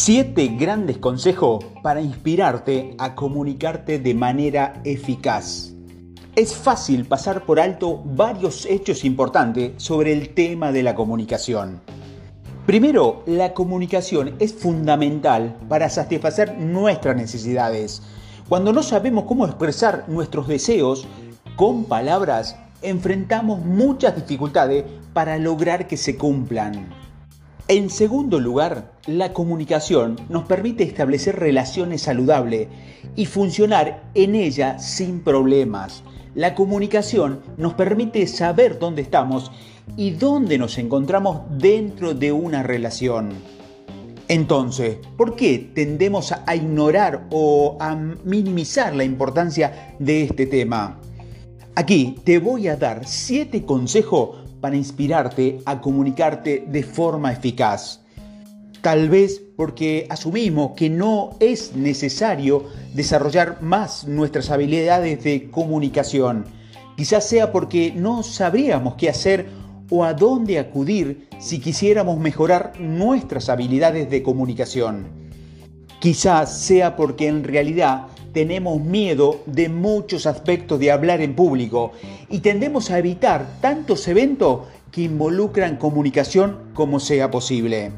Siete grandes consejos para inspirarte a comunicarte de manera eficaz. Es fácil pasar por alto varios hechos importantes sobre el tema de la comunicación. Primero, la comunicación es fundamental para satisfacer nuestras necesidades. Cuando no sabemos cómo expresar nuestros deseos con palabras, enfrentamos muchas dificultades para lograr que se cumplan. En segundo lugar, la comunicación nos permite establecer relaciones saludables y funcionar en ella sin problemas. La comunicación nos permite saber dónde estamos y dónde nos encontramos dentro de una relación. Entonces, ¿por qué tendemos a ignorar o a minimizar la importancia de este tema? Aquí te voy a dar 7 consejos para inspirarte a comunicarte de forma eficaz. Tal vez porque asumimos que no es necesario desarrollar más nuestras habilidades de comunicación. Quizás sea porque no sabríamos qué hacer o a dónde acudir si quisiéramos mejorar nuestras habilidades de comunicación. Quizás sea porque en realidad tenemos miedo de muchos aspectos de hablar en público y tendemos a evitar tantos eventos que involucran comunicación como sea posible.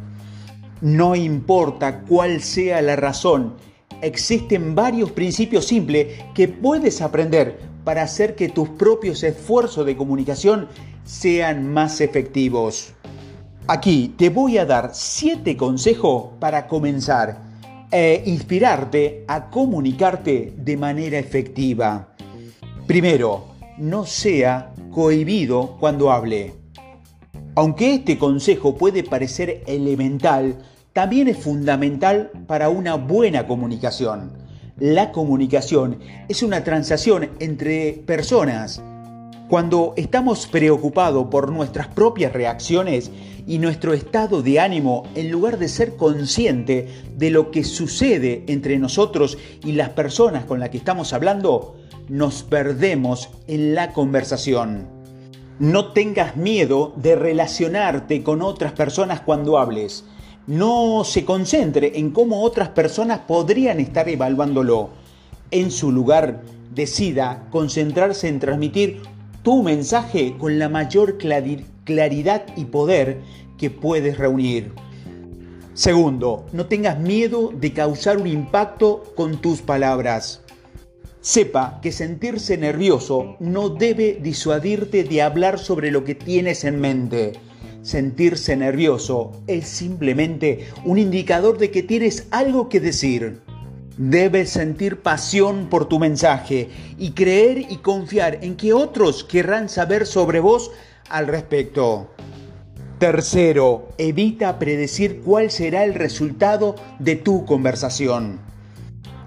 No importa cuál sea la razón, existen varios principios simples que puedes aprender para hacer que tus propios esfuerzos de comunicación sean más efectivos. Aquí te voy a dar 7 consejos para comenzar e inspirarte a comunicarte de manera efectiva. Primero, no sea cohibido cuando hable. Aunque este consejo puede parecer elemental, también es fundamental para una buena comunicación. La comunicación es una transacción entre personas cuando estamos preocupados por nuestras propias reacciones y nuestro estado de ánimo, en lugar de ser consciente de lo que sucede entre nosotros y las personas con las que estamos hablando, nos perdemos en la conversación. No tengas miedo de relacionarte con otras personas cuando hables. No se concentre en cómo otras personas podrían estar evaluándolo. En su lugar, decida concentrarse en transmitir tu mensaje con la mayor claridad y poder que puedes reunir. Segundo, no tengas miedo de causar un impacto con tus palabras. Sepa que sentirse nervioso no debe disuadirte de hablar sobre lo que tienes en mente. Sentirse nervioso es simplemente un indicador de que tienes algo que decir. Debes sentir pasión por tu mensaje y creer y confiar en que otros querrán saber sobre vos al respecto. Tercero, evita predecir cuál será el resultado de tu conversación.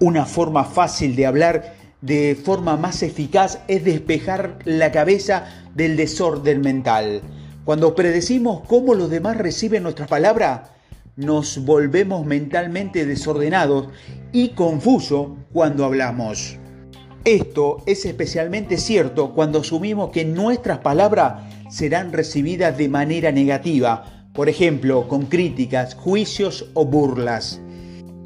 Una forma fácil de hablar de forma más eficaz es despejar la cabeza del desorden mental. Cuando predecimos cómo los demás reciben nuestras palabras, nos volvemos mentalmente desordenados y confusos cuando hablamos. Esto es especialmente cierto cuando asumimos que nuestras palabras serán recibidas de manera negativa, por ejemplo, con críticas, juicios o burlas.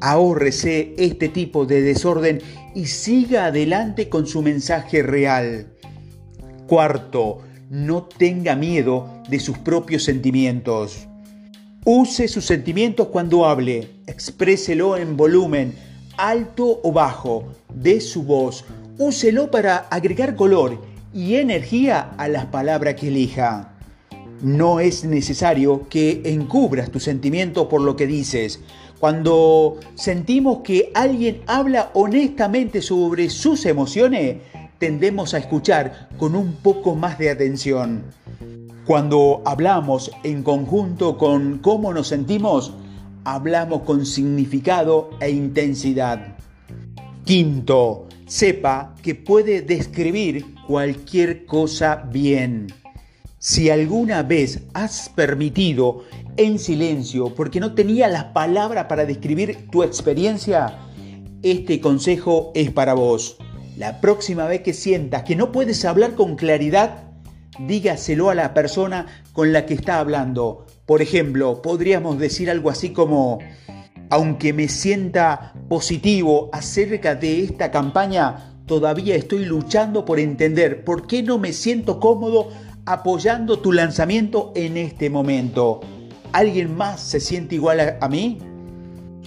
Ahórrese este tipo de desorden y siga adelante con su mensaje real. Cuarto, no tenga miedo de sus propios sentimientos. Use sus sentimientos cuando hable, expréselo en volumen, alto o bajo, de su voz. Úselo para agregar color y energía a las palabras que elija. No es necesario que encubras tus sentimientos por lo que dices. Cuando sentimos que alguien habla honestamente sobre sus emociones, tendemos a escuchar con un poco más de atención. Cuando hablamos en conjunto con cómo nos sentimos, hablamos con significado e intensidad. Quinto, sepa que puede describir cualquier cosa bien. Si alguna vez has permitido en silencio porque no tenía las palabras para describir tu experiencia, este consejo es para vos. La próxima vez que sientas que no puedes hablar con claridad, dígaselo a la persona con la que está hablando. Por ejemplo, podríamos decir algo así como, Aunque me sienta positivo acerca de esta campaña, todavía estoy luchando por entender por qué no me siento cómodo apoyando tu lanzamiento en este momento. ¿Alguien más se siente igual a, mí?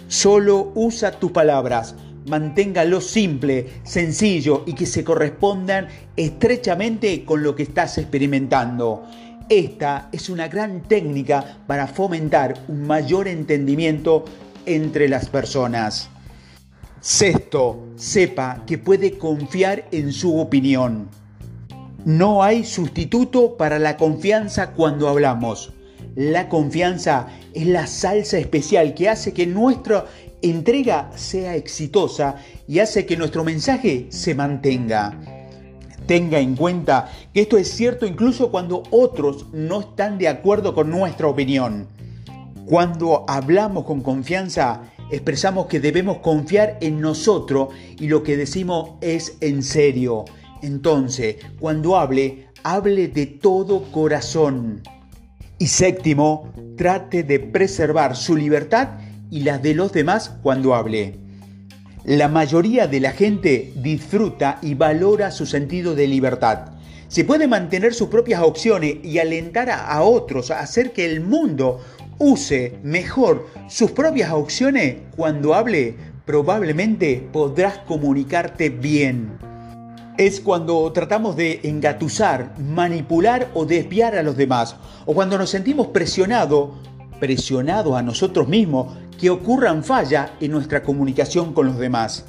Solo usa tus palabras, manténgalo simple, sencillo y que se correspondan estrechamente con lo que estás experimentando. Esta es una gran técnica para fomentar un mayor entendimiento entre las personas. Sexto, sepa que puede confiar en su opinión. No hay sustituto para la confianza cuando hablamos. La confianza es la salsa especial que hace que nuestra entrega sea exitosa y hace que nuestro mensaje se mantenga. Tenga en cuenta que esto es cierto incluso cuando otros no están de acuerdo con nuestra opinión. Cuando hablamos con confianza, expresamos que debemos confiar en nosotros y lo que decimos es en serio. Entonces, cuando hable, hable de todo corazón. Y séptimo, trate de preservar su libertad y las de los demás cuando hable. La mayoría de la gente disfruta y valora su sentido de libertad. Se puede mantener sus propias opciones y alentar a, otros a hacer que el mundo use mejor sus propias opciones cuando hable, probablemente podrás comunicarte bien. Es cuando tratamos de engatusar, manipular o desviar a los demás, o cuando nos sentimos presionados, presionados a nosotros mismos, que ocurran fallas en nuestra comunicación con los demás.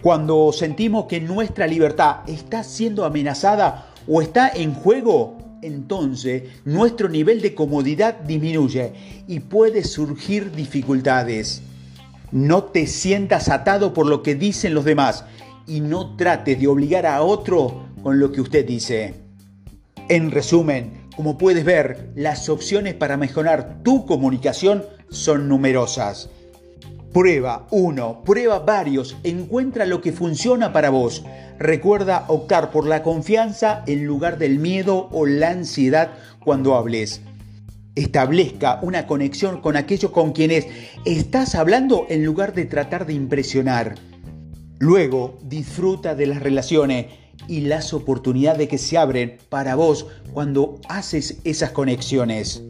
Cuando sentimos que nuestra libertad está siendo amenazada o está en juego, entonces nuestro nivel de comodidad disminuye y puede surgir dificultades. No te sientas atado por lo que dicen los demás y no trates de obligar a otro con lo que usted dice. En resumen, como puedes ver, las opciones para mejorar tu comunicación son numerosas. Prueba uno, prueba varios, encuentra lo que funciona para vos. Recuerda optar por la confianza en lugar del miedo o la ansiedad cuando hables. Establezca una conexión con aquellos con quienes estás hablando en lugar de tratar de impresionar. Luego, disfruta de las relaciones y las oportunidades que se abren para vos cuando haces esas conexiones.